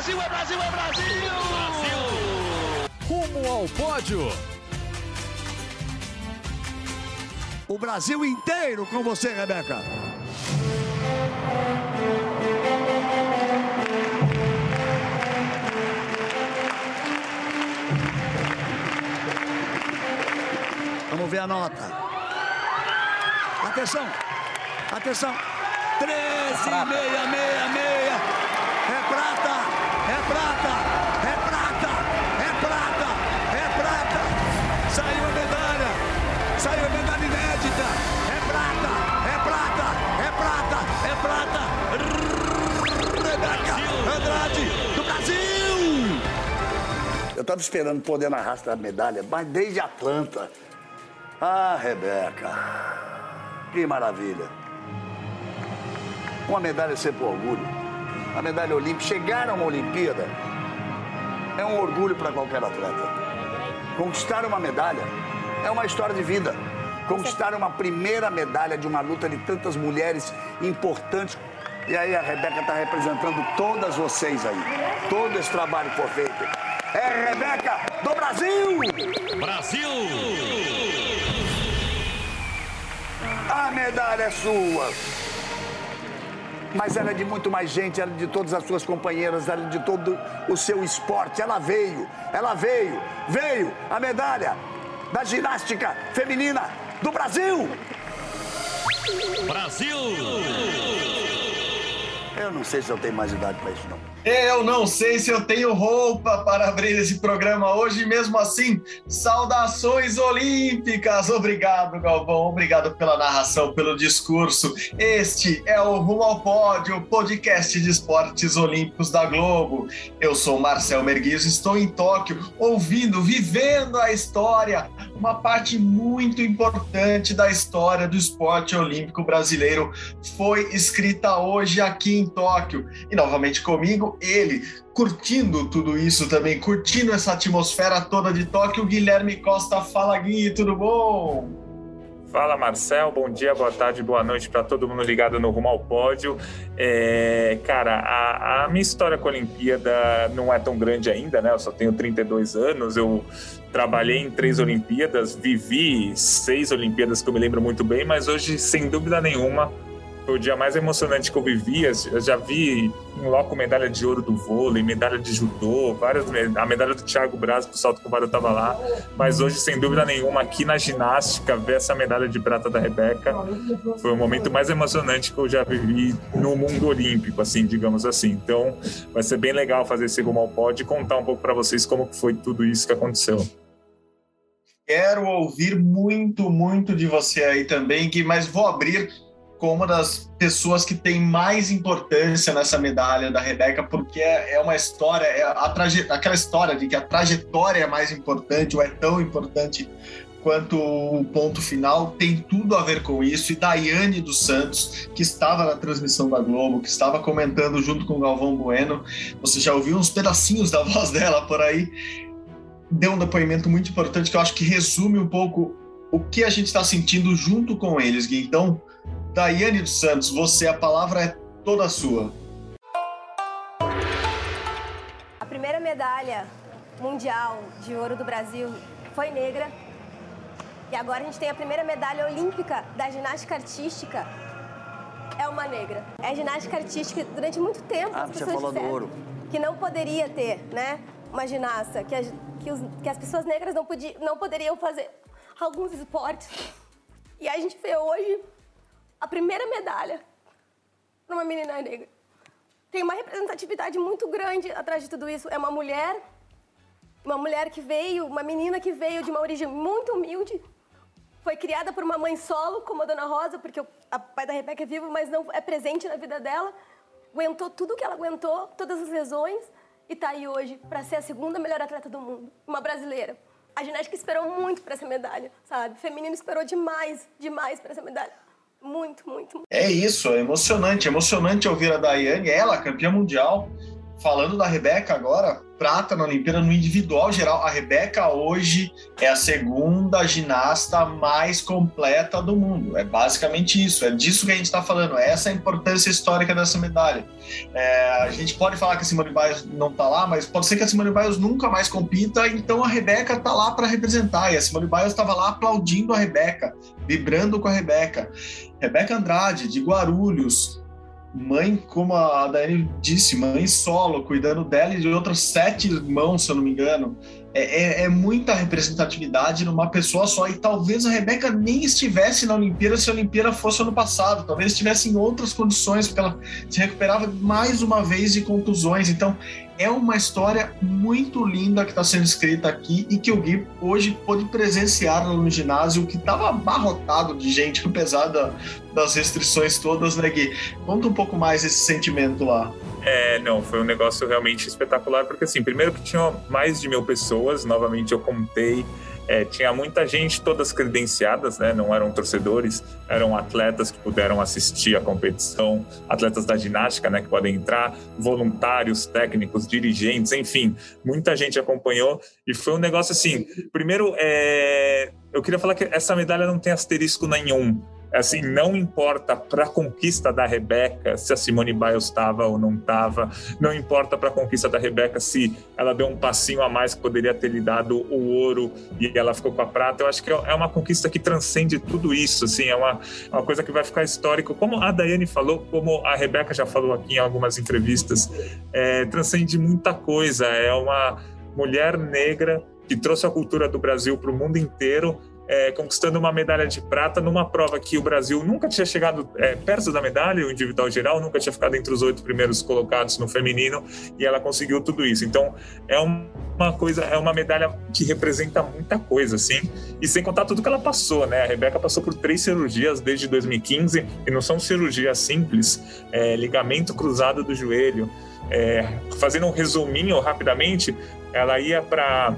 Brasil, é Brasil, é Brasil! Brasil! Rumo ao pódio. O Brasil inteiro com você, Rebeca. Vamos ver a nota. Atenção, atenção. 13,666. É prata, é prata, é prata, é prata. Saiu a medalha, saiu a medalha inédita. É prata, é prata, é prata, é prata. Rebeca Andrade, do Brasil. Eu estava esperando poder narrar essa medalha, mas desde Atlanta. Ah, Rebeca, que maravilha. Uma medalha é sempre um orgulho. A medalha olímpica, chegar a uma Olimpíada é um orgulho para qualquer atleta. Conquistar uma medalha é uma história de vida. Conquistar uma primeira medalha de uma luta de tantas mulheres importantes. E aí a Rebeca está representando todas vocês aí. Todo esse trabalho que foi feito. É Rebeca do Brasil! Brasil! A medalha é sua. Mas ela é de muito mais gente, ela é de todas as suas companheiras, ela é de todo o seu esporte. Ela veio, ela veio, veio a medalha da ginástica feminina do Brasil. Brasil! Eu não sei se eu tenho mais idade para isso, não. Eu não sei se eu tenho roupa para abrir esse programa hoje, mesmo assim, saudações olímpicas. Obrigado, Galvão. Obrigado pela narração, pelo discurso. Este é o Rumo ao Pódio, podcast de esportes olímpicos da Globo. Eu sou Marcel Merguiz, estou em Tóquio, ouvindo, vivendo a história, uma parte muito importante da história do esporte olímpico brasileiro foi escrita hoje aqui em Tóquio. E novamente comigo, ele, curtindo tudo isso também, curtindo essa atmosfera toda de Tóquio, Guilherme Costa. Fala, Gui, tudo bom? Fala Marcel, bom dia, boa tarde, boa noite para todo mundo ligado no Rumo ao Pódio. É, cara, a, a, minha história com a Olimpíada não é tão grande ainda, né? Eu só tenho 32 anos, eu trabalhei em três Olimpíadas, vivi seis Olimpíadas que eu me lembro muito bem, mas hoje, sem dúvida nenhuma, foi o dia mais emocionante que eu vivi. Eu já vi em loco medalha de ouro do vôlei, medalha de judô, várias a medalha do Thiago Braz pro salto com o eu tava lá. Mas hoje, sem dúvida nenhuma, aqui na ginástica, ver essa medalha de prata da Rebeca foi o momento mais emocionante que eu já vivi no mundo olímpico, assim, digamos assim. Então, vai ser bem legal fazer esse rumo ao pódio e contar um pouco para vocês como foi tudo isso que aconteceu. Quero ouvir muito, muito de você aí também, Gui, mas vou abrir com uma das pessoas que tem mais importância nessa medalha da Rebeca, porque é, é uma história, é a aquela história de que a trajetória é mais importante, ou é tão importante quanto o ponto final, tem tudo a ver com isso. E Daiane dos Santos, que estava na transmissão da Globo, que estava comentando junto com o Galvão Bueno, você já ouviu uns pedacinhos da voz dela por aí, deu um depoimento muito importante que eu acho que resume um pouco o que a gente está sentindo junto com eles, Gui. Então, Daiane dos Santos, você, a palavra é toda sua. A primeira medalha mundial de ouro do Brasil foi negra. E agora a gente tem a primeira medalha olímpica da ginástica artística. É uma negra. É ginástica artística durante muito tempo. Ah, as você pessoas falou do ouro. Que não poderia ter, né? Uma ginasta, que, as, que, os, que as pessoas negras não, podiam, não poderiam fazer alguns esportes. E a gente vê hoje a primeira medalha para uma menina negra. Tem uma representatividade muito grande atrás de tudo isso. É uma mulher, uma mulher que veio, uma menina que veio de uma origem muito humilde, foi criada por uma mãe solo, como a Dona Rosa, porque o pai da Rebeca é vivo, mas não é presente na vida dela. Aguentou tudo que ela aguentou, todas as lesões, e está aí hoje para ser a segunda melhor atleta do mundo, uma brasileira. A ginástica esperou muito para essa medalha, sabe? O feminino esperou demais, demais para essa medalha. Muito, muito, muito. É isso, é emocionante. É emocionante ouvir a Daiane, ela, campeã mundial, falando da Rebeca agora. prata na Olimpíada no individual geral. A Rebeca hoje é a segunda ginasta mais completa do mundo. É basicamente isso. É disso que a gente está falando. Essa é a importância histórica dessa medalha. É, a gente pode falar que a Simone Biles não está lá, mas pode ser que a Simone Biles nunca mais compita. Então a Rebeca está lá para representar. E a Simone Biles estava lá aplaudindo a Rebeca, vibrando com a Rebeca. Rebeca Andrade, de Guarulhos, mãe, como a Dani disse, mãe solo, cuidando dela e de outros sete irmãos, se eu não me engano. É, é, é, muita representatividade numa pessoa só. E talvez a Rebeca nem estivesse na Olimpíada se a Olimpíada fosse ano passado. Talvez estivesse em outras condições, porque ela se recuperava mais uma vez de contusões. Então, é uma história muito linda que está sendo escrita aqui e que o Gui hoje pôde presenciar no ginásio, que estava abarrotado de gente, apesar da, das restrições todas, né, Gui? Conta um pouco mais esse sentimento lá. É, não, foi um negócio realmente espetacular, porque assim, primeiro que tinha mais de mil pessoas, novamente eu contei é, tinha muita gente, todas credenciadas, né? Não eram torcedores, eram atletas que puderam assistir a competição, atletas da ginástica, né? Que podem entrar, voluntários, técnicos, dirigentes, enfim, muita gente acompanhou e foi um negócio assim. Primeiro, é, eu queria falar que essa medalha não tem asterisco nenhum assim, não importa para a conquista da Rebeca se a Simone Biles estava ou não estava, não importa para a conquista da Rebeca se ela deu um passinho a mais que poderia ter lhe dado o ouro e ela ficou com a prata. Eu acho que é uma conquista que transcende tudo isso, assim, é uma, é uma coisa que vai ficar histórica. Como a Daiane falou, como a Rebeca já falou aqui em algumas entrevistas, é, transcende muita coisa. É uma mulher negra que trouxe a cultura do Brasil para o mundo inteiro é, conquistando uma medalha de prata numa prova que o Brasil nunca tinha chegado é, perto da medalha, o individual geral, nunca tinha ficado entre os oito primeiros colocados no feminino, e ela conseguiu tudo isso. Então, é uma coisa, é uma medalha que representa muita coisa, assim, e sem contar tudo que ela passou, né? A Rebeca passou por três cirurgias desde 2015, e não são cirurgias simples, é, ligamento cruzado do joelho. É, fazendo um resuminho rapidamente, ela ia para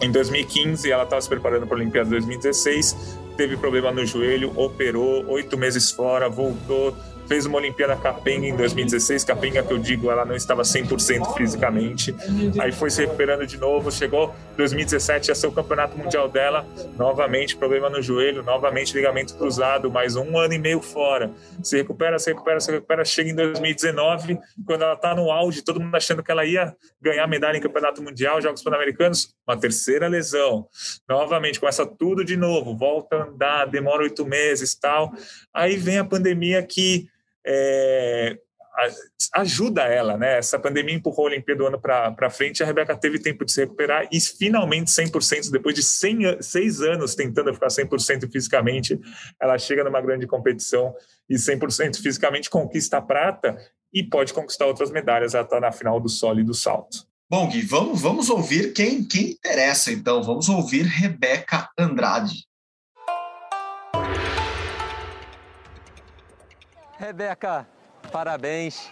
em 2015, ela estava se preparando para a Olimpíada 2016, teve problema no joelho, operou, oito meses fora, voltou, fez uma Olimpíada Capenga em 2016. Capenga, que eu digo, ela não estava 100% fisicamente. Aí foi se recuperando de novo. Chegou 2017, ia ser o campeonato mundial dela. Novamente, problema no joelho, novamente ligamento cruzado, mais um ano e meio fora. Se recupera, se recupera, se recupera. Chega em 2019, quando ela está no auge, todo mundo achando que ela ia ganhar medalha em campeonato mundial, Jogos Pan-Americanos. Uma terceira lesão. Novamente, começa tudo de novo. Volta a andar, demora oito meses tal. Aí vem a pandemia que é, ajuda ela, né? Essa pandemia empurrou a Olimpíada do ano para frente, a Rebeca teve tempo de se recuperar e finalmente 100%, depois de 100, seis anos tentando ficar 100% fisicamente, ela chega numa grande competição e 100% fisicamente conquista a prata e pode conquistar outras medalhas, ela está na final do solo e do salto. Bom, Gui, vamos, vamos ouvir quem, quem interessa, então. Vamos ouvir Rebeca Andrade. Rebeca, parabéns.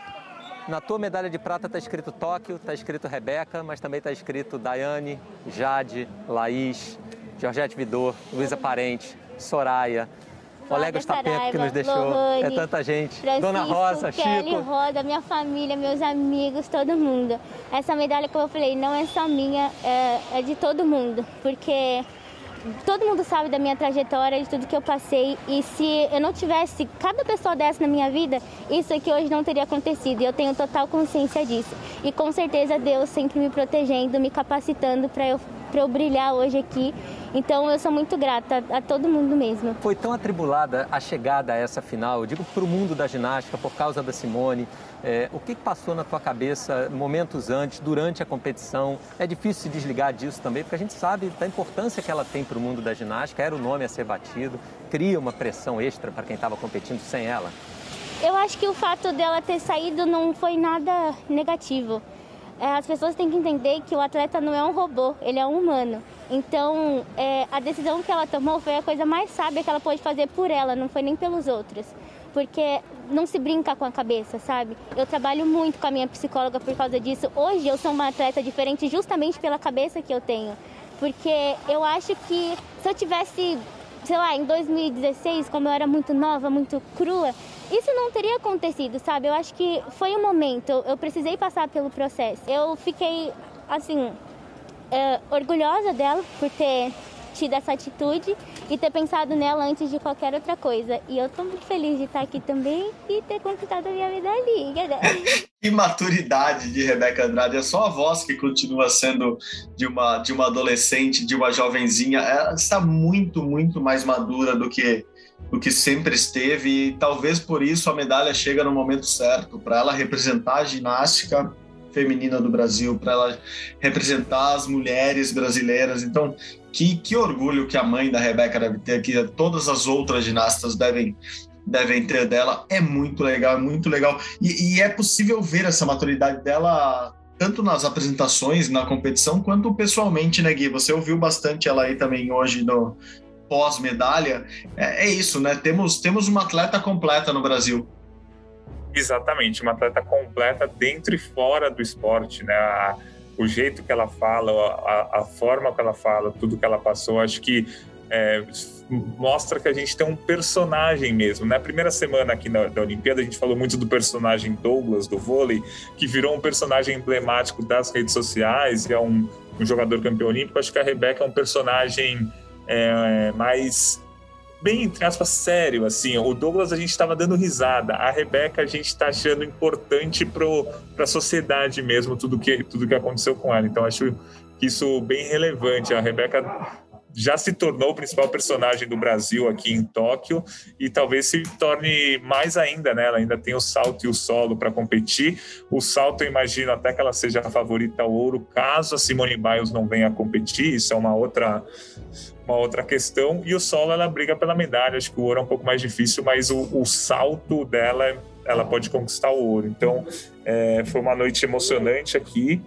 Na tua medalha de prata está escrito Tóquio, está escrito Rebeca, mas também está escrito Daiane, Jade, Laís, Georgette Vidor, Luísa Parente, Soraya, Olega Estapenco que nos deixou. Lohane, é tanta gente. Francisco, Dona Rosa, Kelly, Chico. Rosa, minha família, meus amigos, todo mundo. Essa medalha, como eu falei, não é só minha, é, é de todo mundo. Porque todo mundo sabe da minha trajetória, de tudo que eu passei. E se eu não tivesse cada pessoa dessa na minha vida, isso aqui hoje não teria acontecido. E eu tenho total consciência disso. E com certeza Deus sempre me protegendo, me capacitando para eu, eu brilhar hoje aqui. Então eu sou muito grata a, a todo mundo mesmo. Foi tão atribulada a chegada a essa final, eu digo para o mundo da ginástica, por causa da Simone. É, o que passou na tua cabeça momentos antes, durante a competição? É difícil se desligar disso também, porque a gente sabe da importância que ela tem para o mundo da ginástica, era o nome a ser batido, cria uma pressão extra para quem estava competindo sem ela. Eu acho que o fato dela ter saído não foi nada negativo. É, as pessoas têm que entender que o atleta não é um robô, ele é um humano. Então, é, a decisão que ela tomou foi a coisa mais sábia que ela pôde fazer por ela, não foi nem pelos outros porque não se brinca com a cabeça, sabe? Eu trabalho muito com a minha psicóloga por causa disso. Hoje eu sou uma atleta diferente justamente pela cabeça que eu tenho. Porque eu acho que se eu tivesse, sei lá, em 2016, como eu era muito nova, muito crua, isso não teria acontecido, sabe? Eu acho que foi o um momento, eu precisei passar pelo processo. Eu fiquei assim, é, orgulhosa dela por ter tido essa atitude e ter pensado nela antes de qualquer outra coisa. E eu tô muito feliz de estar aqui também e ter conquistado a minha medalhinha. Né? que maturidade de Rebeca Andrade. É só a voz que continua sendo de uma, de uma adolescente, de uma jovenzinha. Ela está muito, muito mais madura do que do que sempre esteve e talvez por isso a medalha chega no momento certo para ela representar a ginástica feminina do Brasil, para ela representar as mulheres brasileiras. Então, que, que orgulho que a mãe da Rebeca deve ter, que todas as outras ginastas devem devem ter dela. É muito legal, é muito legal. E, e é possível ver essa maturidade dela tanto nas apresentações, na competição, quanto pessoalmente, né, Gui? Você ouviu bastante ela aí também hoje no pós-medalha. É, é isso, né? Temos, temos uma atleta completa no Brasil. Exatamente, uma atleta completa dentro e fora do esporte, né? A, o jeito que ela fala, a, a, forma que ela fala, tudo que ela passou, acho que é, mostra que a gente tem um personagem mesmo. Na primeira semana aqui na, da Olimpíada, a gente falou muito do personagem Douglas, do vôlei, que virou um personagem emblemático das redes sociais e é um, um jogador campeão olímpico. Acho que a Rebeca é um personagem é, mais bem, entre aspas, sério, assim. O Douglas a gente estava dando risada, a Rebeca a gente está achando importante para a sociedade mesmo, tudo que, tudo que aconteceu com ela. Então, acho isso bem relevante. A Rebeca já se tornou o principal personagem do Brasil aqui em Tóquio e talvez se torne mais ainda, né? Ela ainda tem o salto e o solo para competir. O salto, eu imagino até que ela seja a favorita ao ouro, caso a Simone Biles não venha a competir. Isso é uma outra uma outra questão. E o solo, ela briga pela medalha. Acho que o ouro é um pouco mais difícil, mas o, o salto dela, ela pode conquistar o ouro. Então, é, foi uma noite emocionante aqui.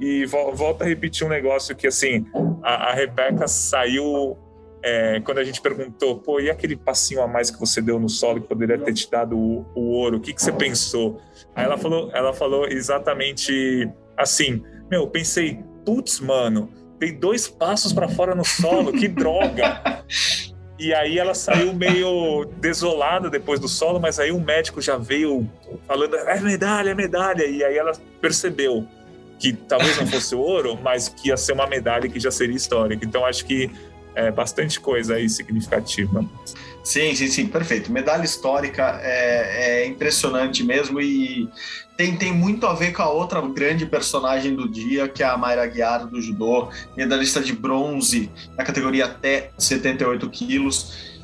E volta a repetir um negócio que, assim, a, a Rebeca saiu é, quando a gente perguntou, pô, e aquele passinho a mais que você deu no solo que poderia ter te dado o, o ouro, o que, que você pensou? Aí ela falou, ela falou exatamente assim, meu, pensei, putz, mano, dei dois passos para fora no solo, que droga! E aí ela saiu meio desolada depois do solo, mas aí o médico já veio falando, é medalha, é medalha, e aí ela percebeu que talvez não fosse ouro, mas que ia ser uma medalha que já seria histórica. Então acho que é bastante coisa aí significativa. Sim, sim, sim, perfeito. Medalha histórica é, é, impressionante mesmo e tem, tem muito a ver com a outra grande personagem do dia, que é a Mayra Guiar do judô, medalhista de bronze na categoria até 78 quilos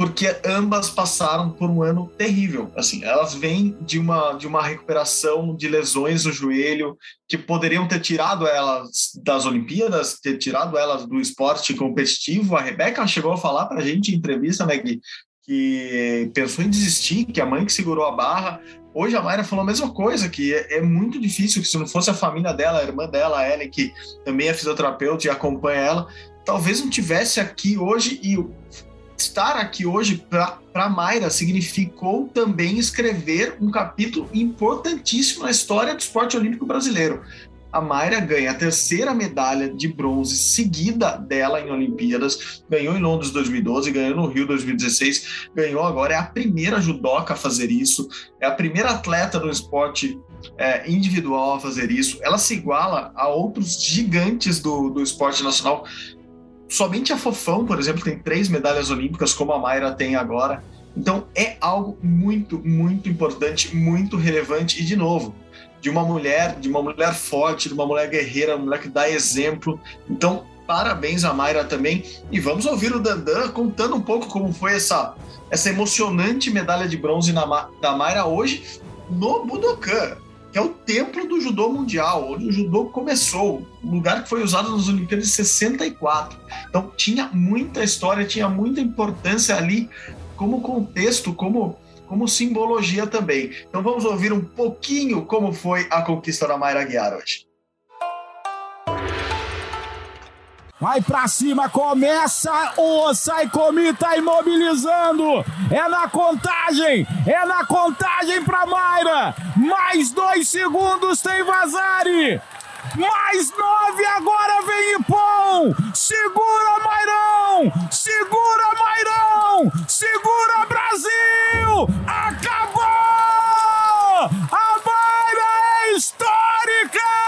porque ambas passaram por um ano terrível. Assim, elas vêm de uma de uma recuperação de lesões no joelho que poderiam ter tirado elas das Olimpíadas, ter tirado elas do esporte competitivo. A Rebeca chegou a falar para a gente em entrevista, né, que pensou em desistir, que a mãe que segurou a barra. Hoje a Mayra falou a mesma coisa, que é, é, muito difícil, que se não fosse a família dela, a irmã dela, a Ellen, que também é fisioterapeuta e acompanha ela, talvez não tivesse aqui hoje e estar aqui hoje para Mayra significou também escrever um capítulo importantíssimo na história do esporte olímpico brasileiro. A Mayra ganha a terceira medalha de bronze seguida dela em Olimpíadas, ganhou em Londres 2012, ganhou no Rio 2016, ganhou agora, é a primeira judoca a fazer isso, é a primeira atleta no esporte é, individual a fazer isso. Ela se iguala a outros gigantes do, do esporte nacional somente a Fofão, por exemplo, tem três medalhas olímpicas, como a Mayra tem agora. Então é algo muito, muito importante, muito relevante e de novo, de uma mulher, de uma mulher forte, de uma mulher guerreira, uma mulher que dá exemplo. Então, parabéns a Mayra também. E vamos ouvir o Dandan contando um pouco como foi essa, essa emocionante medalha de bronze na, da Mayra hoje no Budokan que é o templo do judô mundial, onde o judô começou, um lugar que foi usado nas Olimpíadas de 64. Então tinha muita história, tinha muita importância ali como contexto, como como simbologia também. Então vamos ouvir um pouquinho como foi a conquista da Mayra Guiar hoje. Vai pra cima, começa o Saikomi tá imobilizando. É na contagem, é na contagem pra Mayra. Mais dois segundos tem Vazari. Mais nove, agora vem Ipom. Segura, Mairão. Segura, Mairão. Segura, Brasil. Acabou. A Mayra é histórica.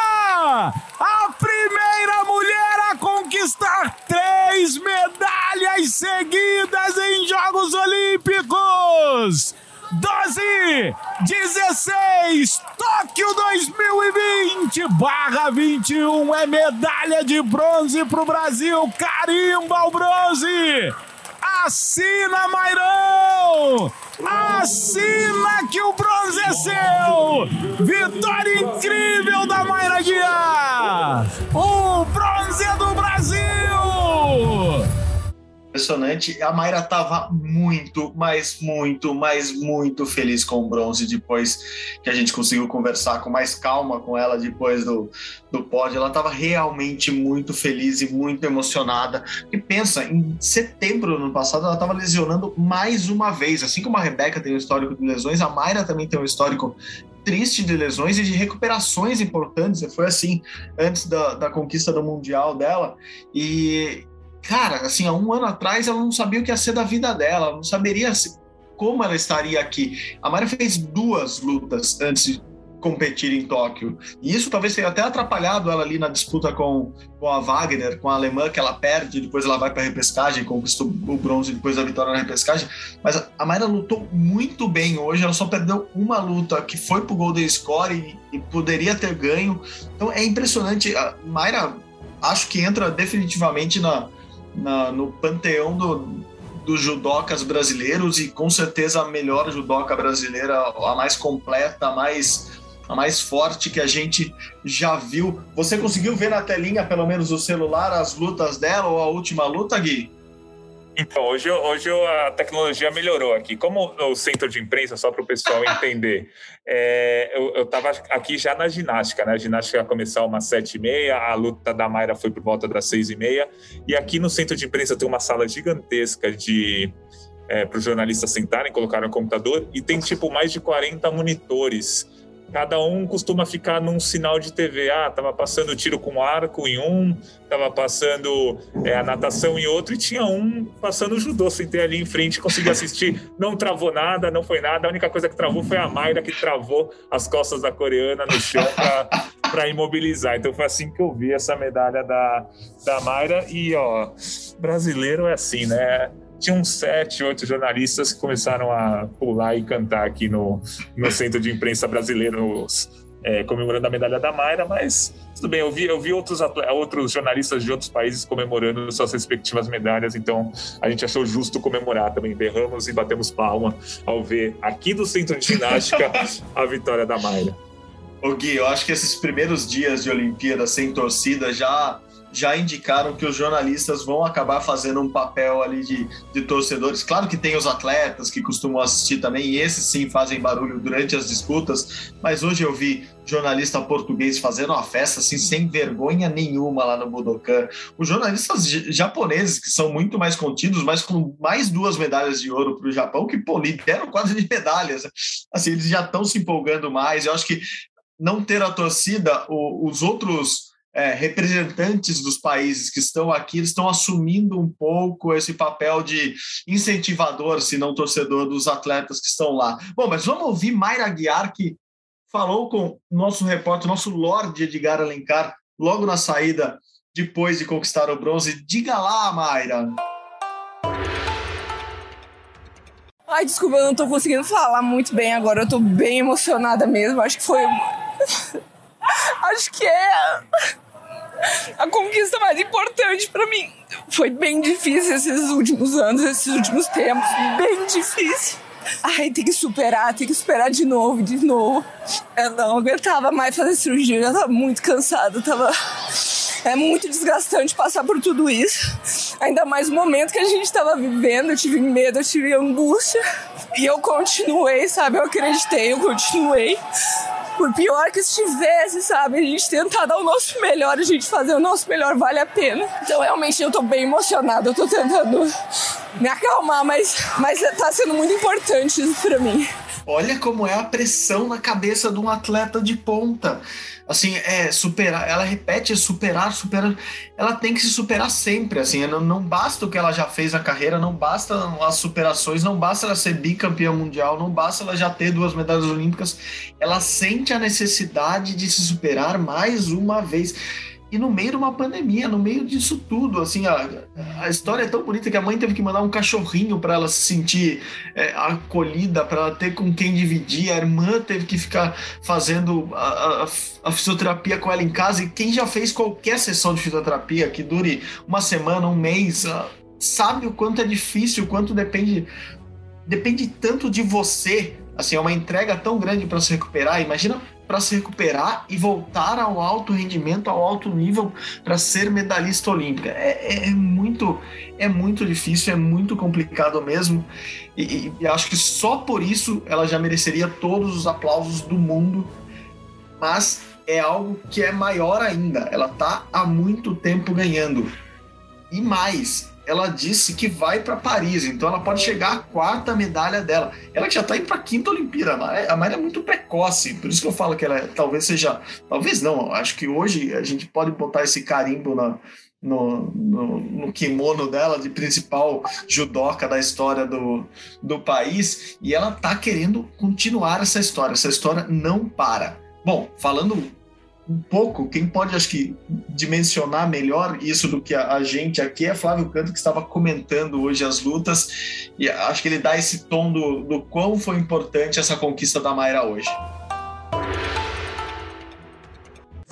2016, Tóquio 2020, barra 21 é medalha de bronze pro Brasil, carimba o bronze! Assina, Mairão! Assina que o bronze é seu! Vitória incrível da Mayra Guiar! O bronze é do Brasil! Impressionante. A Mayra estava muito, mas muito, mas muito feliz com o bronze depois que a gente conseguiu conversar com mais calma com ela depois do, do pódio. Ela estava realmente muito feliz e muito emocionada. E pensa, em setembro do ano passado ela estava lesionando mais uma vez. Assim como a Rebeca tem um histórico de lesões, a Mayra também tem um histórico triste de lesões e de recuperações importantes. Foi assim antes da, da conquista do Mundial dela. E, cara, assim, há um ano atrás ela não sabia o que ia ser da vida dela, ela não saberia como ela estaria aqui. A Mara fez duas lutas antes de competir em Tóquio. E isso talvez tenha até atrapalhado ela ali na disputa com, com a Wagner, com a alemã, que ela perde, depois ela vai para a repescagem, conquistou o bronze depois da vitória na repescagem. Mas a Mayra lutou muito bem hoje, ela só perdeu uma luta, que foi pro Golden Score e, e poderia ter ganho. Então é impressionante. A Mayra, acho que entra definitivamente na, na, no panteão do, dos judocas brasileiros e com certeza a melhor judoca brasileira, a mais completa, a mais, a mais forte que a gente já viu. Você conseguiu ver na telinha, pelo menos o celular, as lutas dela ou a última luta, Gui? Então, hoje, hoje a tecnologia melhorou aqui. Como o centro de imprensa, só para o pessoal entender, é, eu estava aqui já na ginástica, né? A ginástica ia começar umas sete e meia, a luta da Mayra foi por volta das seis e meia, e aqui no centro de imprensa tem uma sala gigantesca de é, para os jornalistas sentarem, colocaram o computador, e tem tipo mais de 40 monitores cada um costuma ficar num sinal de TV. Ah, tava passando tiro com arco em um, tava passando é, a natação em outro, e tinha um passando judô. Sentei ali em frente, consegui assistir. Não travou nada, não foi nada. A única coisa que travou foi a Mayra, que travou as costas da coreana no chão para imobilizar. Então foi assim que eu vi essa medalha da, da Mayra. E, ó, brasileiro é assim, né? Tinha uns sete, oito jornalistas que começaram a pular e cantar aqui no, no centro de imprensa brasileiro, é, comemorando a medalha da Mayra, mas tudo bem, eu vi, eu vi outros, outros jornalistas de outros países comemorando suas respectivas medalhas, então a gente achou justo comemorar também. Berramos e batemos palma ao ver aqui do centro de ginástica a vitória da Mayra. Ô Gui, eu acho que esses primeiros dias de Olimpíada sem torcida já já indicaram que os jornalistas vão acabar fazendo um papel ali de, de torcedores. Claro que tem os atletas que costumam assistir também, e esses sim fazem barulho durante as disputas, mas hoje eu vi jornalista português fazendo uma festa assim, sem vergonha nenhuma lá no Budokan. Os jornalistas japoneses, que são muito mais contidos, mas com mais duas medalhas de ouro para o Japão, que pô, lideram quase de medalhas. Assim, eles já estão se empolgando mais. Eu acho que não ter a torcida, os outros é, representantes dos países que estão aqui estão assumindo um pouco esse papel de incentivador, se não torcedor, dos atletas que estão lá. Bom, mas vamos ouvir Mayra Guiar, que falou com nosso repórter, nosso Lorde Edgar Alencar, logo na saída, depois de conquistar o bronze. Diga lá, Mayra! Ai, desculpa, eu não tô conseguindo falar muito bem agora. Eu tô bem emocionada mesmo. Acho que foi. Acho que é a conquista mais importante para mim. Foi bem difícil esses últimos anos, esses últimos tempos, bem difícil. Ai, tem que superar, tem que superar de novo, de novo. Eu não aguentava mais fazer cirurgia, eu tava muito cansada, tava é muito desgastante passar por tudo isso. Ainda mais o momento que a gente estava vivendo. Eu tive medo, eu tive angústia. E eu continuei, sabe? Eu acreditei, eu continuei por pior que estivesse, sabe? A gente tentar dar o nosso melhor, a gente fazer o nosso melhor vale a pena. Então, realmente, eu tô bem emocionada, eu tô tentando me acalmar, mas, mas tá sendo muito importante isso pra mim. Olha como é a pressão na cabeça de um atleta de ponta. Assim, é superar, ela repete superar, superar. Ela tem que se superar sempre, assim, não, não basta o que ela já fez na carreira, não basta as superações, não basta ela ser bicampeã mundial, não basta ela já ter duas medalhas olímpicas. Ela sente a necessidade de se superar mais uma vez. E no meio de uma pandemia, no meio disso tudo, assim, a, a história é tão bonita que a mãe teve que mandar um cachorrinho para ela se sentir é, acolhida, para ela ter com quem dividir. A irmã teve que ficar fazendo a, a, a, fisioterapia com ela em casa. E quem já fez qualquer sessão de fisioterapia que dure uma semana, um mês, sabe o quanto é difícil, o quanto depende depende tanto de você. Assim, é uma entrega tão grande para se recuperar. Imagina para se recuperar e voltar ao alto rendimento, ao alto nível para ser medalhista olímpica. É, é, é, muito, é muito difícil, é muito complicado mesmo. E, e, acho que só por isso ela já mereceria todos os aplausos do mundo. Mas é algo que é maior ainda. Ela está há muito tempo ganhando. E mais, ela disse que vai para Paris, então ela pode chegar à quarta medalha dela. Ela já está indo para a quinta Olimpíada. A Mayra é muito precoce, por isso que eu falo que ela é, talvez seja. Talvez não, acho que hoje a gente pode botar esse carimbo na, no, no, no, kimono dela de principal judoca da história do, do país e ela tá querendo continuar essa história. Essa história não para. Bom, falando um pouco, quem pode, acho que, dimensionar melhor isso do que a, a, gente aqui é Flávio Canto, que estava comentando hoje as lutas, e acho que ele dá esse tom do, do quão foi importante essa conquista da Mayra hoje.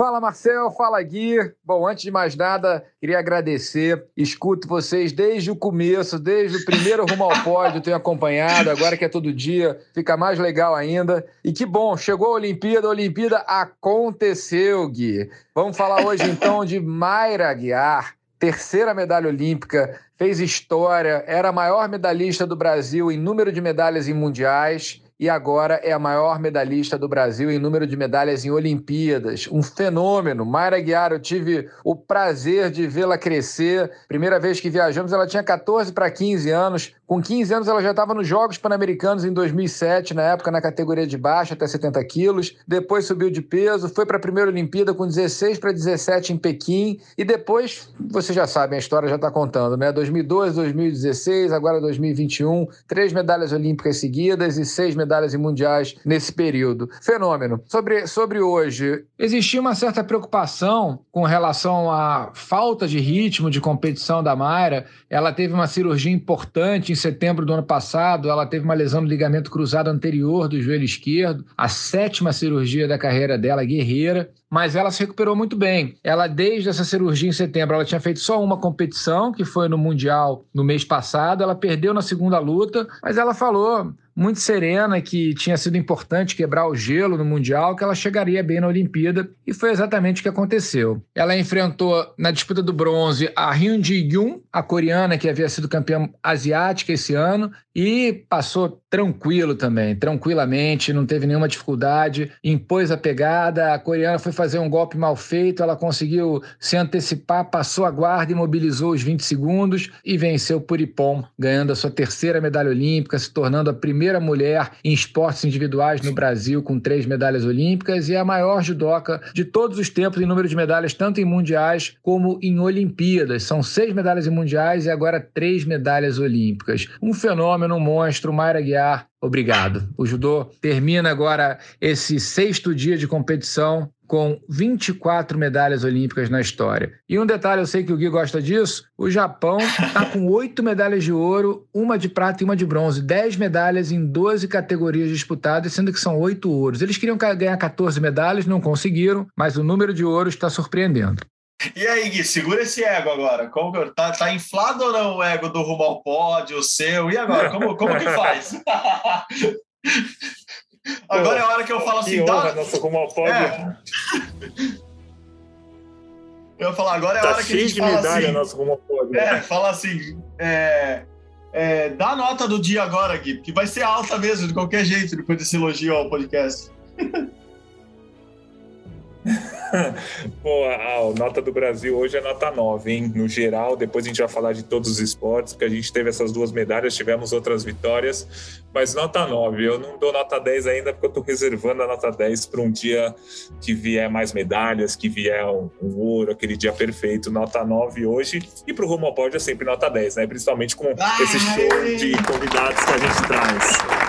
Fala Marcel, fala Gui. Bom, antes de mais nada, queria agradecer. Escuto vocês desde o começo, desde o primeiro rumo ao pódio, tenho acompanhado. Agora que é todo dia, fica mais legal ainda. E que bom, chegou a Olimpíada, a Olimpíada aconteceu, Gui. Vamos falar hoje então de Mayra Aguiar, terceira medalha olímpica, fez história, era a maior medalhista do Brasil em número de medalhas em mundiais e agora é a maior medalhista do Brasil em número de medalhas em Olimpíadas. Um fenômeno. Mayra Guiar, eu tive o prazer de vê-la crescer. Primeira vez que viajamos, ela tinha 14 para 15 anos. Com 15 anos, ela já estava nos Jogos Pan-Americanos em 2007, na época na categoria de baixo, até 70 quilos. Depois subiu de peso, foi para a primeira Olimpíada com 16 para 17 em Pequim. E depois, vocês já sabem, a história já está contando, né? 2012, 2016, agora 2021. Três medalhas olímpicas seguidas e seis medalhas medalhas em mundiais nesse período. Fenômeno. Sobre, sobre hoje, existia uma certa preocupação com relação à falta de ritmo de competição da Mayra. Ela teve uma cirurgia importante em setembro do ano passado, ela teve uma lesão no ligamento cruzado anterior do joelho esquerdo, a sétima cirurgia da carreira dela, guerreira mas ela se recuperou muito bem. Ela, desde essa cirurgia em setembro, ela tinha feito só uma competição, que foi no Mundial no mês passado. Ela perdeu na segunda luta, mas ela falou muito serena que tinha sido importante quebrar o gelo no Mundial, que ela chegaria bem na Olimpíada, e foi exatamente o que aconteceu. Ela enfrentou na disputa do bronze a Hyun Ji-yoon, a coreana que havia sido campeã asiática esse ano, e passou tranquilo também, tranquilamente, não teve nenhuma dificuldade, impôs a pegada, a coreana foi fazer um golpe mal feito, ela conseguiu se antecipar, passou a guarda, imobilizou os 20 segundos e venceu Puripom, ganhando a sua terceira medalha olímpica, se tornando a primeira mulher em esportes individuais no Brasil com três medalhas olímpicas e a maior judoca de todos os tempos em número de medalhas, tanto em mundiais como em Olimpíadas. São seis medalhas em mundiais e agora três medalhas olímpicas. Um fenômeno, um monstro, Mayra Guiar, obrigado. O judô termina agora esse sexto dia de competição com 24 medalhas olímpicas na história. E um detalhe, eu sei que o Gui gosta disso: o Japão está com oito medalhas de ouro, uma de prata e uma de bronze, 10 medalhas em 12 categorias disputadas, sendo que são oito ouros. Eles queriam ganhar 14 medalhas, não conseguiram, mas o número de ouros está surpreendendo. E aí, Gui, segura esse ego agora. Como, tá, tá inflado ou não o ego do rumo ao pódio, o seu? E agora? Como, como que faz? agora é a hora que eu falo assim. Que honra, dá... rumo ao pódio. É. Eu falar, agora é a tá hora que a gente de fala medalha, assim. ao pódio. É, fala assim. É, é, dá a nota do dia agora, Gui, que vai ser alta mesmo, de qualquer jeito, depois desse elogio ao podcast. Pô, a nota do Brasil hoje é nota 9, hein? No geral, depois a gente vai falar de todos os esportes, porque a gente teve essas duas medalhas, tivemos outras vitórias, mas nota 9. Eu não dou nota 10 ainda, porque eu tô reservando a nota 10 para um dia que vier mais medalhas, que vier um, um, ouro, aquele dia perfeito. Nota 9 hoje. E pro Rumo ao Pódio é sempre nota 10, né? Principalmente com esse show de convidados que a gente traz.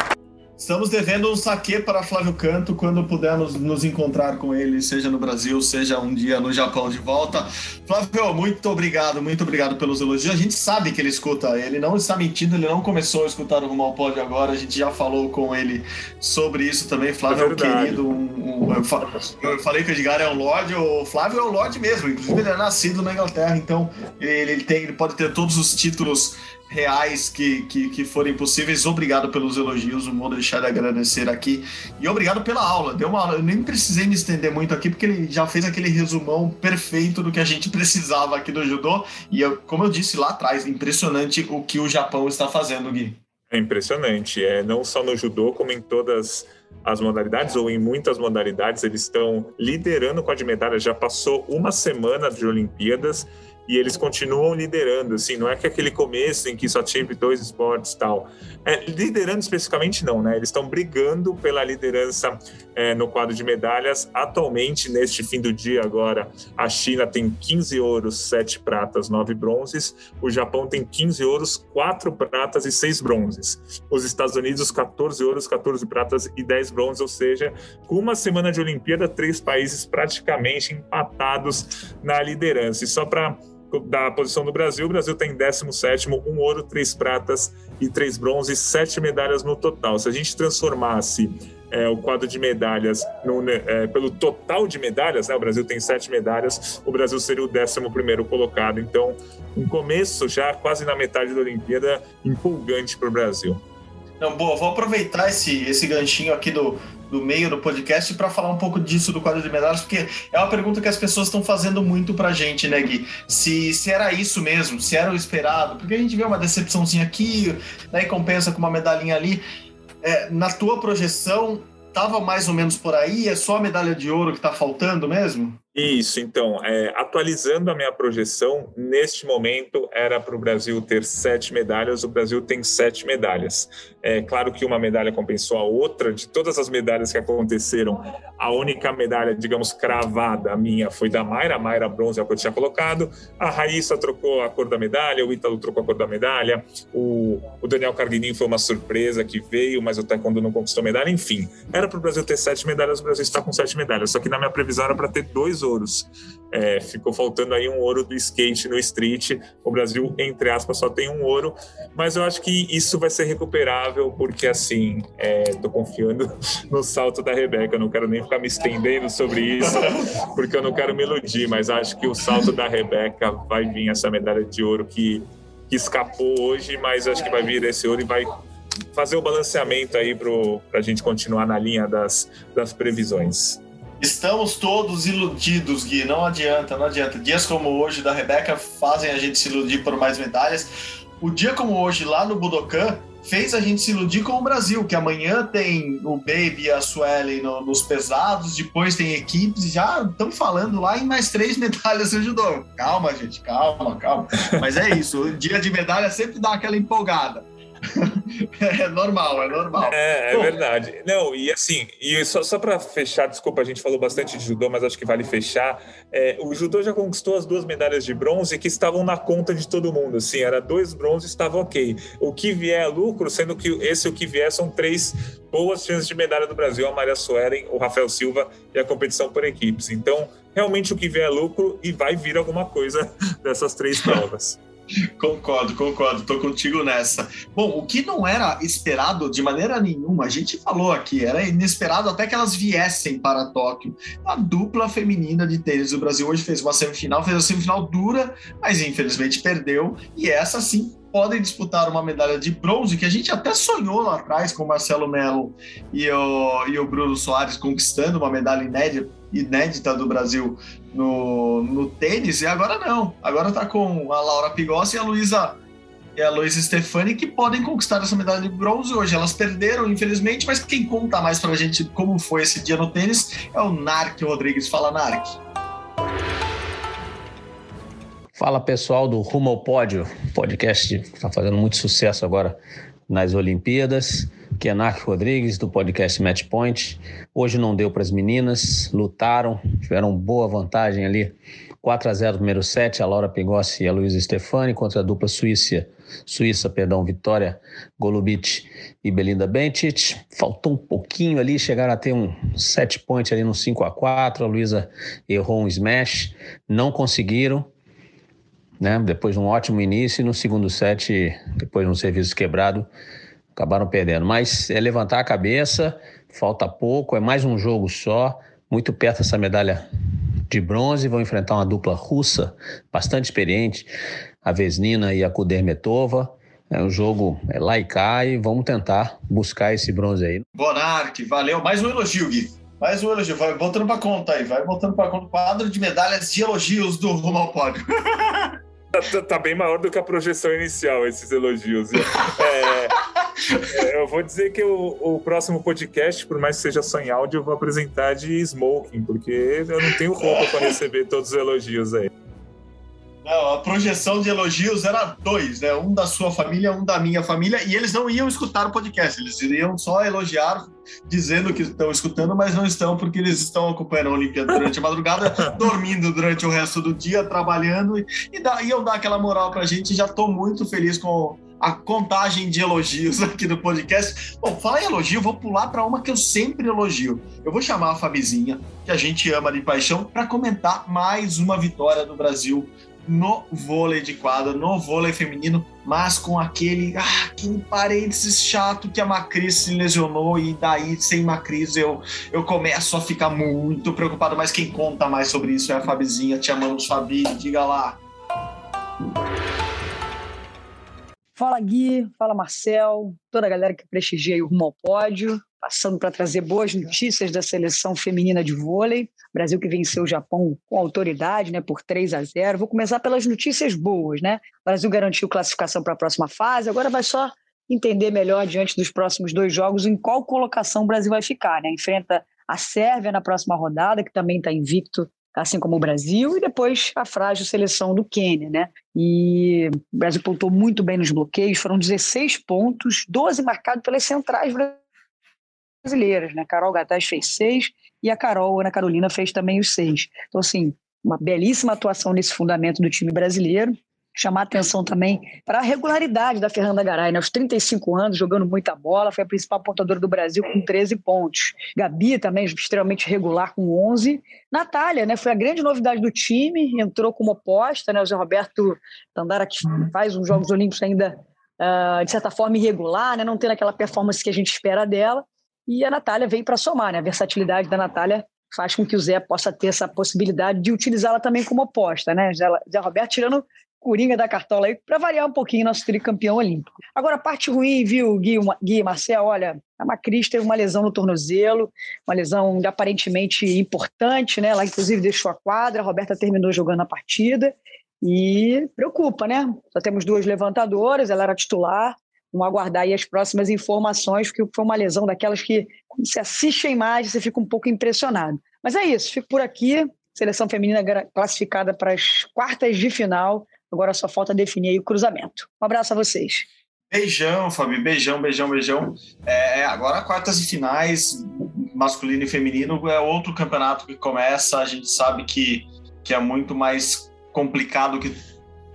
Estamos devendo um saque para Flávio Canto quando pudermos nos encontrar com ele, seja no Brasil, seja um dia no Japão de volta. Flávio, muito obrigado, muito obrigado pelos elogios. A gente sabe que ele escuta, ele não está mentindo, ele não começou a escutar o Rumo ao Pódio agora, a gente já falou com ele sobre isso também. Flávio é, é um querido, um, um, eu, falei que o Edgar é um Lorde, o Flávio é um Lorde mesmo, inclusive ele é nascido na Inglaterra, então ele, tem, ele pode ter todos os títulos reais que, que, que forem possíveis. Obrigado pelos elogios, não vou deixar de agradecer aqui. E obrigado pela aula. Deu uma aula. Eu nem precisei me estender muito aqui, porque ele já fez aquele resumão perfeito do que a gente precisava aqui do judô. E eu, como eu disse lá atrás, impressionante o que o Japão está fazendo, Gui. É impressionante. É, não só no judô, como em todas as modalidades, ou em muitas modalidades, eles estão liderando com a de medalha. Já passou uma semana de Olimpíadas e eles continuam liderando, assim, não é que aquele começo em que só tive dois esportes tal. É, liderando especificamente não, né? Eles estão brigando pela liderança é, no quadro de medalhas. Atualmente, neste fim do dia agora, a China tem 15 ouros, 7 pratas, 9 bronzes. O Japão tem 15 ouros, 4 pratas e 6 bronzes. Os Estados Unidos, 14 ouros, 14 pratas e 10 bronzes, ou seja, com uma semana de Olimpíada, três países praticamente empatados na liderança. E só para da posição do Brasil, o Brasil tem 17, um ouro, três pratas e três bronzes, sete medalhas no total. Se a gente transformasse é, o quadro de medalhas no, né, é, pelo total de medalhas, né, o Brasil tem sete medalhas, o Brasil seria o 11 primeiro colocado. Então, um começo já quase na metade da Olimpíada empolgante para o Brasil. Não, boa, vou aproveitar esse, esse ganchinho aqui do, do meio do podcast para falar um pouco disso do quadro de medalhas, porque é uma pergunta que as pessoas estão fazendo muito pra gente, né, Gui? Se, se era isso mesmo, se era o esperado, porque a gente vê uma decepçãozinha aqui, daí compensa com uma medalhinha ali. É, na tua projeção, tava mais ou menos por aí? É só a medalha de ouro que tá faltando mesmo? Isso, então, é, atualizando a minha projeção, neste momento era para o Brasil ter sete medalhas, o Brasil tem sete medalhas. É claro que uma medalha compensou a outra, de todas as medalhas que aconteceram, a única medalha, digamos, cravada, a minha, foi da Mayra, a Mayra bronze é o que eu tinha colocado, a Raíssa trocou a cor da medalha, o Ítalo trocou a cor da medalha, o, o Daniel Carguinin foi uma surpresa que veio, mas o Taekwondo não conquistou medalha, enfim, era para o Brasil ter sete medalhas, o Brasil está com sete medalhas, só que na minha previsão era para ter dois ouros. É, ficou faltando aí um ouro do skate no street. O Brasil, entre aspas, só tem um ouro, mas eu acho que isso vai ser recuperável, porque assim, estou é, confiando no salto da Rebeca. Eu não quero nem ficar me estendendo sobre isso, porque eu não quero me iludir, mas acho que o salto da Rebeca vai vir essa medalha de ouro que, que escapou hoje, mas acho que vai vir esse ouro e vai fazer o balanceamento aí para a gente continuar na linha das, das previsões. Estamos todos iludidos, Gui. Não adianta, não adianta. Dias como hoje da Rebeca fazem a gente se iludir por mais medalhas. O dia como hoje, lá no Budokan, fez a gente se iludir com o Brasil, que amanhã tem o Baby e a Suelen no, nos pesados, depois tem equipes, já estão falando lá em mais três medalhas no judô. Calma, gente, calma, calma. Mas é isso, o dia de medalha sempre dá aquela empolgada. É normal, é normal. É, é Bom, verdade. Não, e assim, e só, só para fechar, desculpa, a gente falou bastante de judô, mas acho que vale fechar. É, o judô já conquistou as duas medalhas de bronze que estavam na conta de todo mundo. Assim, era dois bronzes, estava ok. O que vier é lucro, sendo que esse o que vier são três boas chances de medalha do Brasil: a Maria Suelen, o Rafael Silva e a competição por equipes. Então, realmente o que vier é lucro e vai vir alguma coisa dessas três provas. Concordo, concordo, tô contigo nessa. Bom, o que não era esperado de maneira nenhuma, a gente falou aqui, era inesperado até que elas viessem para Tóquio. A dupla feminina de tênis do Brasil hoje fez uma semifinal, fez a semifinal dura, mas infelizmente perdeu. E essa sim podem disputar uma medalha de bronze, que a gente até sonhou lá atrás com o Marcelo Melo e o, e o Bruno Soares conquistando uma medalha inédita, inédita do Brasil no, no tênis, e agora não. Agora tá com a Laura Pigossi e a Luísa e a Luísa Stefani que podem conquistar essa medalha de bronze hoje. Elas perderam, infelizmente, mas quem conta mais pra gente como foi esse dia no tênis é o Narc Rodrigues. Fala, Narc. Fala pessoal do Rumo ao Pódio, podcast que está fazendo muito sucesso agora nas Olimpíadas. Aqui é Narc Rodrigues, do podcast Match Point. Hoje não deu para as meninas, lutaram, tiveram boa vantagem ali. 4 a 0 número 7, a Laura Pigossi e a Luísa Stefani contra a dupla Suíça, Suíça, perdão, Vitória Golubic e Belinda Bencic. Faltou um pouquinho ali, chegaram a ter um set point ali no 5 a 4. A Luísa errou um smash, não conseguiram. Né? Depois de um ótimo início e no segundo set, depois de um serviço quebrado, acabaram perdendo. Mas é levantar a cabeça, falta pouco, é mais um jogo só, muito perto essa medalha de bronze, vão enfrentar uma dupla russa bastante experiente, a Vesnina e a Kudermetova. É um jogo é lá e cá e vamos tentar buscar esse bronze aí. Bonarque, valeu. Mais um elogio, Gui. Mais um elogio. Vai voltando para conta aí. Vai voltando para conta. Quadro de medalhas de elogios do Rumo ao Pódio. Tá, tá, bem maior do que a projeção inicial, esses elogios. É, eu vou dizer que o, o, próximo podcast, por mais que seja só em áudio, eu vou apresentar de smoking, porque eu não tenho roupa para receber todos os elogios aí. Não, a projeção de elogios era dois, né? Um da sua família, um da minha família, e eles não iam escutar o podcast, eles iriam só elogiar, dizendo que estão escutando, mas não estão, porque eles estão acompanhando a Olimpíada durante a madrugada, dormindo durante o resto do dia, trabalhando, e, e da, iam dar aquela moral pra gente. Já estou muito feliz com a contagem de elogios aqui do podcast. Bom, fala em elogio, vou pular para uma que eu sempre elogio. Eu vou chamar a Fabizinha, que a gente ama de paixão, para comentar mais uma vitória do Brasil no vôlei de quadra, no vôlei feminino, mas com aquele, ah, aquele parênteses chato que a Macris se lesionou e daí sem Macris eu, eu começo a ficar muito preocupado, mas quem conta mais sobre isso é a Fabizinha. Te amamos, Fabi, diga lá. Fala Gui, fala Marcel, toda a galera que prestigia o Rumo ao Pódio passando para trazer boas notícias da seleção feminina de vôlei. Brasil que venceu o Japão com autoridade, né, por 3 a 0. Vou começar pelas notícias boas, né? O Brasil garantiu classificação para a próxima fase, agora vai só entender melhor diante dos próximos dois jogos em qual colocação o Brasil vai ficar, né? Enfrenta a Sérvia na próxima rodada, que também está invicto assim como o Brasil, e depois a frágil seleção do Quênia, né? E o Brasil pontuou muito bem nos bloqueios, foram 16 pontos, 12 marcados pelas centrais brasileiras, né? Carol Gataz fez seis e a Carol Ana Carolina fez também os seis. Então, assim, uma belíssima atuação nesse fundamento do time brasileiro. Chamar atenção também para a regularidade da Fernanda Garay, né? aos 35 anos, jogando muita bola, foi a principal pontuadora do Brasil com 13 pontos. Gabi também, extremamente regular, com 11. Natália, né? foi a grande novidade do time, entrou como oposta, né? o Zé Roberto Tandara, que faz uns Jogos Olímpicos ainda, uh, de certa forma, irregular, né? não tendo aquela performance que a gente espera dela. E a Natália veio para somar, né? A versatilidade da Natália faz com que o Zé possa ter essa possibilidade de utilizá-la também como oposta, né? Zé Roberto tirando coringa da cartola aí para variar um pouquinho nosso tricampeão olímpico. Agora, a parte ruim, viu, Gui, Gui Marcel? Olha, a Macris teve uma lesão no tornozelo, uma lesão aparentemente importante, né? Ela, inclusive, deixou a quadra, a Roberta terminou jogando a partida e preocupa, né? Só temos duas levantadoras, ela era titular, Vamos aguardar aí as próximas informações, porque foi uma lesão daquelas que, quando você assiste a imagem, você fica um pouco impressionado. Mas é isso, fico por aqui. Seleção feminina classificada para as quartas de final. Agora só falta definir o cruzamento. Um abraço a vocês. Beijão, Fabi. Beijão, beijão, beijão. É, agora quartas e finais, masculino e feminino, é outro campeonato que começa. A gente sabe que, que é muito mais complicado que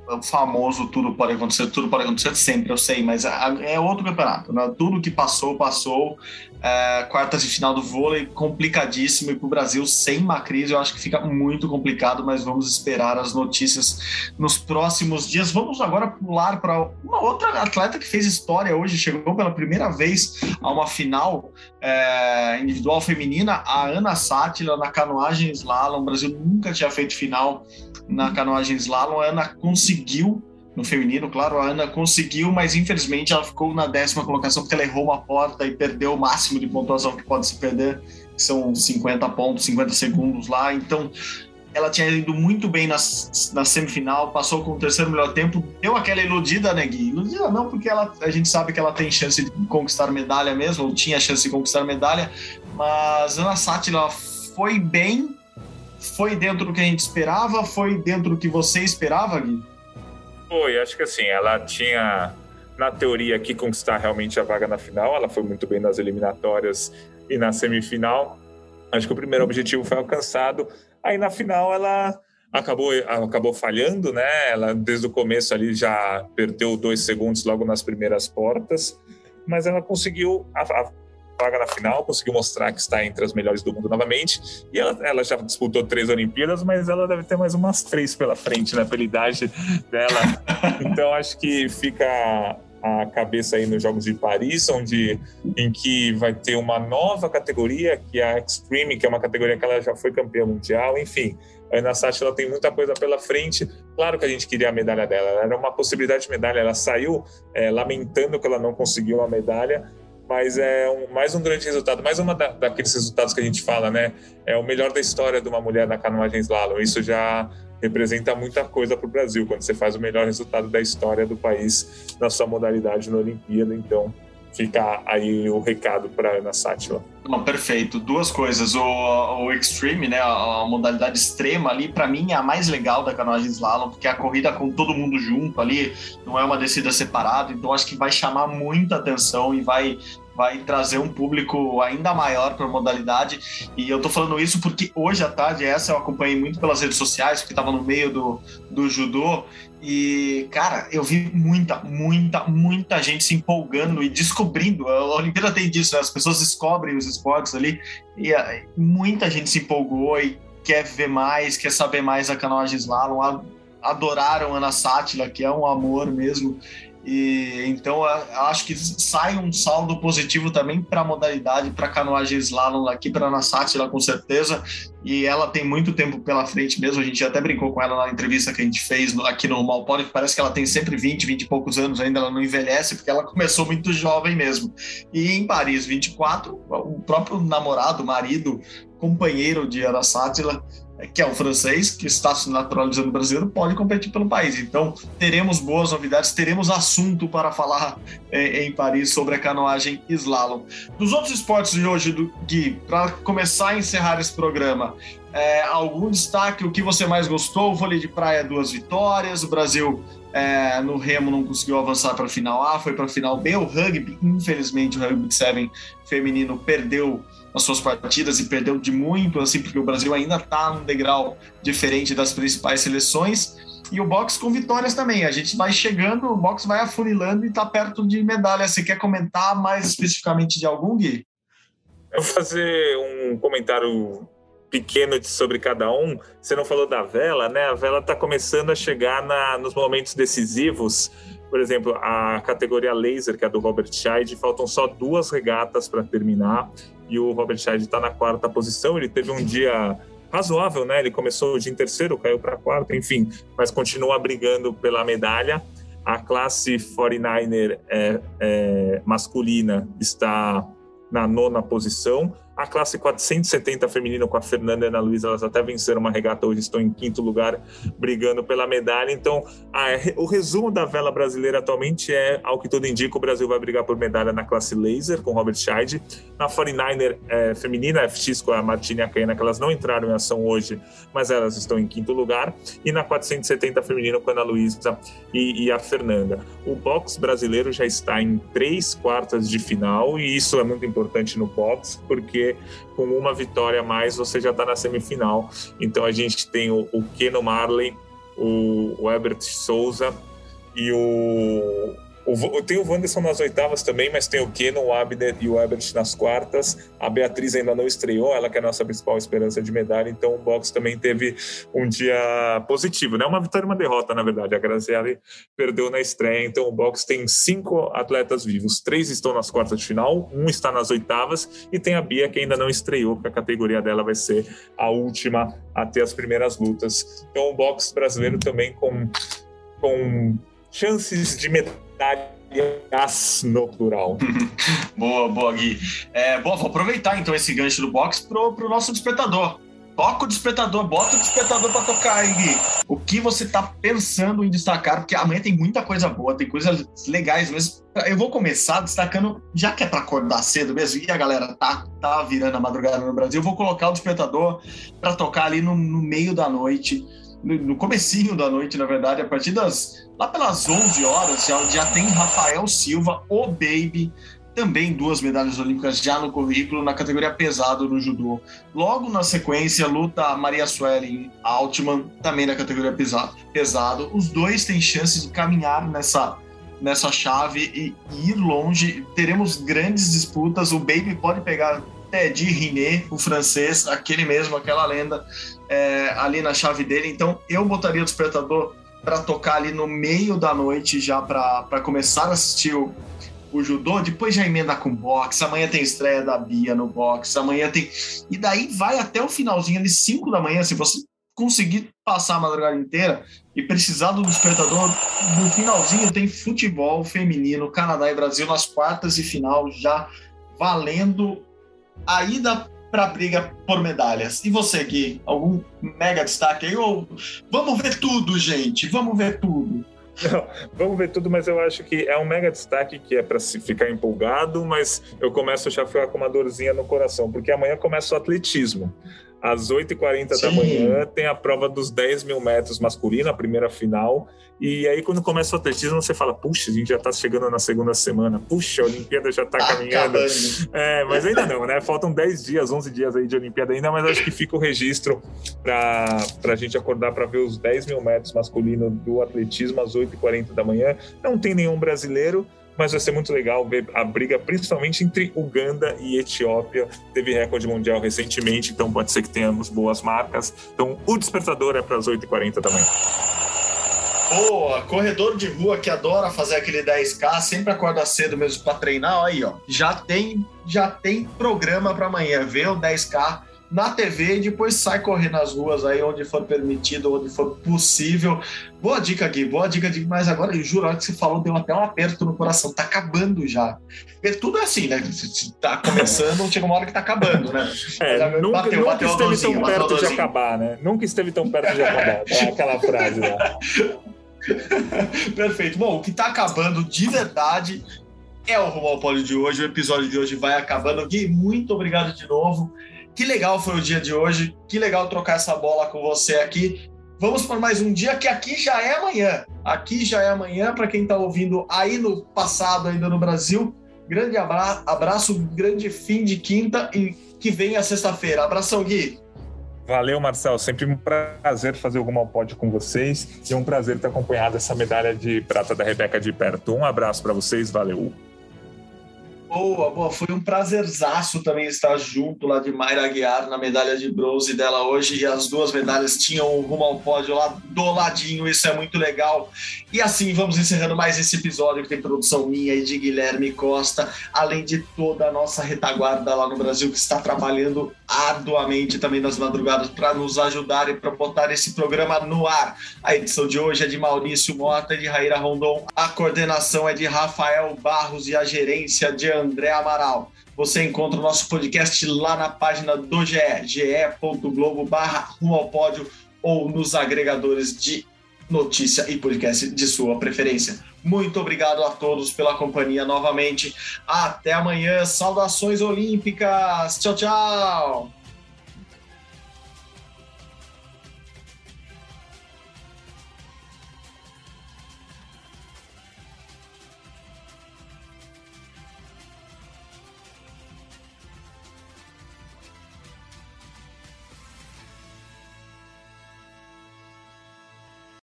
o famoso tudo pode acontecer, tudo pode acontecer sempre, eu sei, mas é outro campeonato, né? Tudo que passou, passou. É, quartas de final do vôlei, complicadíssimo, e para o Brasil sem Macris, eu acho que fica muito complicado, mas vamos esperar as notícias nos próximos dias. Vamos agora pular para uma outra atleta que fez história hoje, chegou pela primeira vez a uma final é, individual feminina, a Ana Sátila na canoagem slalom. O Brasil nunca tinha feito final na canoagem slalom. A Ana conseguiu, no feminino, claro, a Ana conseguiu, mas infelizmente ela ficou na décima colocação porque ela errou uma porta e perdeu o máximo de pontuação que pode se perder, que são 50 pontos, 50 segundos lá. Então, ela tinha ido muito bem na, na semifinal, passou com o terceiro melhor tempo, deu aquela iludida, né, Gui? Iludida não, porque ela, a gente sabe que ela tem chance de conquistar medalha mesmo, ou tinha chance de conquistar medalha, mas Ana Sátila foi bem, foi dentro do que a gente esperava? Foi dentro do que você esperava, Gui? Foi, acho que assim, ela tinha na teoria, aqui conquistar realmente a vaga na final. Ela foi muito bem nas eliminatórias e na semifinal. Acho que o primeiro objetivo foi alcançado. Aí na final ela acabou, acabou falhando, né? Ela desde o começo ali já perdeu dois segundos logo nas primeiras portas, mas ela conseguiu a, a vaga na final, conseguiu mostrar que está entre as melhores do mundo novamente. E ela, ela já disputou três Olimpíadas, mas ela deve ter mais umas três pela frente, né? Pela idade dela. Então acho que fica a cabeça aí nos Jogos de Paris, onde em que vai ter uma nova categoria, que é a Extreme, que é uma categoria que ela já foi campeã mundial, enfim. A Ana Sati ela tem muita coisa pela frente. Claro que a gente queria a medalha dela, era uma possibilidade de medalha. Ela saiu é, lamentando que ela não conseguiu a medalha, mas é um, mais um grande resultado, mais uma da, daqueles resultados que a gente fala, né? É o melhor da história de uma mulher na canoagem slalom. Isso já representa muita coisa para o Brasil quando você faz o melhor resultado da história do país na sua modalidade na Olimpíada. Então, fica aí o recado para Ana Sátila. Não, perfeito. Duas coisas. O, o Extreme, né, a, a modalidade extrema ali, para mim é a mais legal da canoagem slalom, porque é a corrida com todo mundo junto ali, não é uma descida separada, então acho que vai chamar muita atenção e vai vai trazer um público ainda maior para a modalidade. E eu tô falando isso porque hoje à tarde, essa eu acompanhei muito pelas redes sociais, porque estava no meio do, do judô. E, cara, eu vi muita, muita, muita gente se empolgando e descobrindo. A Olimpíada tem disso, né? as pessoas descobrem os esportes ali. E uh, muita gente se empolgou e quer ver mais, quer saber mais da canoagem slalom. Adoraram Ana Sátila, que é um amor mesmo. E então acho que sai um saldo positivo também para a modalidade, para canoagem slalom aqui para a Sátila com certeza. E ela tem muito tempo pela frente mesmo. A gente até brincou com ela na entrevista que a gente fez aqui no Malpone, que parece que ela tem sempre 20, 20 e poucos anos ainda, ela não envelhece, porque ela começou muito jovem mesmo. E em Paris 24, o próprio namorado, marido, companheiro de Ana Sátila, que é o francês, que está se naturalizando brasileiro, pode competir pelo país. Então, teremos boas novidades, teremos assunto para falar é, em Paris sobre a canoagem slalom. Dos outros esportes de hoje, Gui, para começar a encerrar esse programa, é, algum destaque? O que você mais gostou? Vôlei de praia, duas vitórias. O Brasil é, no remo não conseguiu avançar para a final A, foi para a final B. O rugby, infelizmente, o rugby 7 feminino perdeu as suas partidas e perdeu de muito, assim, porque o Brasil ainda está num degrau diferente das principais seleções. E o boxe com vitórias também. A gente vai chegando, o boxe vai afunilando e está perto de medalha. Você quer comentar mais especificamente de algum, Gui? Eu vou fazer um comentário pequeno sobre cada um. Você não falou da vela, né? A vela está começando a chegar na, nos momentos decisivos. Por exemplo, a categoria laser, que é do Robert Scheid, faltam só duas regatas para terminar e o Robert Scheid está na quarta posição. Ele teve um dia razoável, né? Ele começou dia em terceiro, caiu para quarto, enfim, mas continua brigando pela medalha. A classe 49er é, é, masculina está na nona posição. A classe 470 feminina com a Fernanda e a Ana Luísa, elas até venceram uma regata hoje, estão em quinto lugar, brigando pela medalha. Então, a, o resumo da vela brasileira atualmente é, ao que tudo indica, o Brasil vai brigar por medalha na classe laser com Robert Scheid. Na 49er é, feminina, FX com a Martina e a Caena, que elas não entraram em ação hoje, mas elas estão em quinto lugar. E na 470 feminina com a Ana Luísa e, e a Fernanda. O box brasileiro já está em três quartas de final, e isso é muito importante no box, porque com uma vitória a mais você já está na semifinal. Então a gente tem o, o Keno Marley, o, o Herbert Souza e o, o, tem o Wanderson nas oitavas também, mas tem o Keno, o Abner e o Ebert nas quartas. A Beatriz ainda não estreou, ela que é a nossa principal esperança de medalha, então o boxe também teve um dia positivo, né? Uma vitória e uma derrota, na verdade. A Grazielli perdeu na estreia, então o boxe tem cinco atletas vivos. Três estão nas quartas de final, um está nas oitavas e tem a Bia que ainda não estreou, porque a categoria dela vai ser a última a ter as primeiras lutas. Então o boxe brasileiro também com, com chances de medalha medalhas no plural. boa, boa, Gui. É, bom, vou aproveitar então esse gancho do box pro, pro nosso despertador. Toca o despertador, bota o despertador para tocar aí, Gui. O que você tá pensando em destacar? Porque amanhã tem muita coisa boa, tem coisas legais, mas eu vou começar destacando, já que é para acordar cedo mesmo, e a galera tá, tá virando a madrugada no Brasil, eu vou colocar o despertador para tocar ali no, no meio da noite no comecinho da noite, na verdade, a partir das lá pelas 11 horas, já, já tem Rafael Silva, o Baby, também duas medalhas olímpicas já no currículo na categoria pesado no judô. Logo na sequência, luta Maria Suelen Altman, também na categoria pesado. pesado. Os dois têm chance de caminhar nessa, nessa chave e ir longe. Teremos grandes disputas. O Baby pode pegar Teddy Riné, o francês, aquele mesmo, aquela lenda, é, ali na chave dele. Então eu botaria o despertador para tocar ali no meio da noite já para começar a assistir o o judô, depois já emenda com boxe, amanhã tem estreia da Bia no boxe, amanhã tem. E daí vai até o finalzinho, ali, 5 da manhã, se você conseguir passar a madrugada inteira e precisar do despertador, no finalzinho tem futebol feminino, Canadá e Brasil nas quartas e final, já valendo a ida para a briga por medalhas. E você, Gui, algum mega destaque aí? Ou vamos ver tudo, gente, vamos ver tudo. Não, vamos ver tudo, mas eu acho que é um mega destaque que é para se ficar empolgado, mas eu começo a já ficar com uma dorzinha no coração, porque amanhã começa o atletismo. Às 8h40 da manhã tem a prova dos 10 mil metros masculino, a primeira final. E aí, quando começa o atletismo, você fala: puxa, a gente já está chegando na segunda semana. Puxa, a Olimpíada já está tá caminhando. É, mas ainda não, né? Faltam 10 dias, 11 dias aí de Olimpíada ainda, mas acho que fica o registro para a gente acordar para ver os 10 mil metros masculino do atletismo às 8h40 da manhã. Não tem nenhum brasileiro mas vai ser muito legal ver a briga, principalmente entre Uganda e Etiópia. Teve recorde mundial recentemente, então pode ser que tenhamos boas marcas. Então, o despertador é para as 8h40 também. Boa, corredor de rua que adora fazer aquele 10K, sempre acorda cedo mesmo para treinar, aí ó, já tem, já tem programa para amanhã, vê o 10K na TV e depois sai correr nas ruas aí onde for permitido, onde for possível. Boa dica, Gui, boa dica, Gui. Mas agora, eu juro, a hora que você falou, deu até um aperto no coração. Tá acabando já. Porque tudo é assim, né? Tá começando, chega uma hora que tá acabando, né? É, nunca, bateu, nunca bateu esteve tão perto de acabar, né? Nunca esteve tão perto de acabar. É aquela frase lá. Perfeito. Bom, o que tá acabando de verdade é o Rumo ao Pódio de hoje. O episódio de hoje vai acabando. Gui, muito obrigado de novo. Que legal foi o dia de hoje, que legal trocar essa bola com você aqui. Vamos para mais um dia que aqui já é amanhã. Aqui já é amanhã para quem está ouvindo aí no passado, ainda no Brasil. Grande abra abraço, grande fim de quinta e que venha sexta-feira. Abração, Gui. Valeu, Marcel. Sempre um prazer fazer alguma pódio com vocês e um prazer ter acompanhado essa medalha de prata da Rebeca de perto. Um abraço para vocês, valeu. Boa, boa. Foi um prazerzaço também estar junto lá de Mayra Aguiar na medalha de bronze dela hoje. E as duas medalhas tinham o rumo ao pódio lá do ladinho. Isso é muito legal. E assim, vamos encerrando mais esse episódio que tem produção minha e de Guilherme Costa, além de toda a nossa retaguarda lá no Brasil que está trabalhando arduamente também nas madrugadas para nos ajudar e para botar esse programa no ar. A edição de hoje é de Maurício Mota e de Raíra Rondon. A coordenação é de Rafael Barros e a gerência de André Amaral. Você encontra o nosso podcast lá na página do GE, ge.globo barra rumo ao pódio ou nos agregadores de notícia e podcast de sua preferência. Muito obrigado a todos pela companhia novamente. Até amanhã. Saudações olímpicas. Tchau, tchau.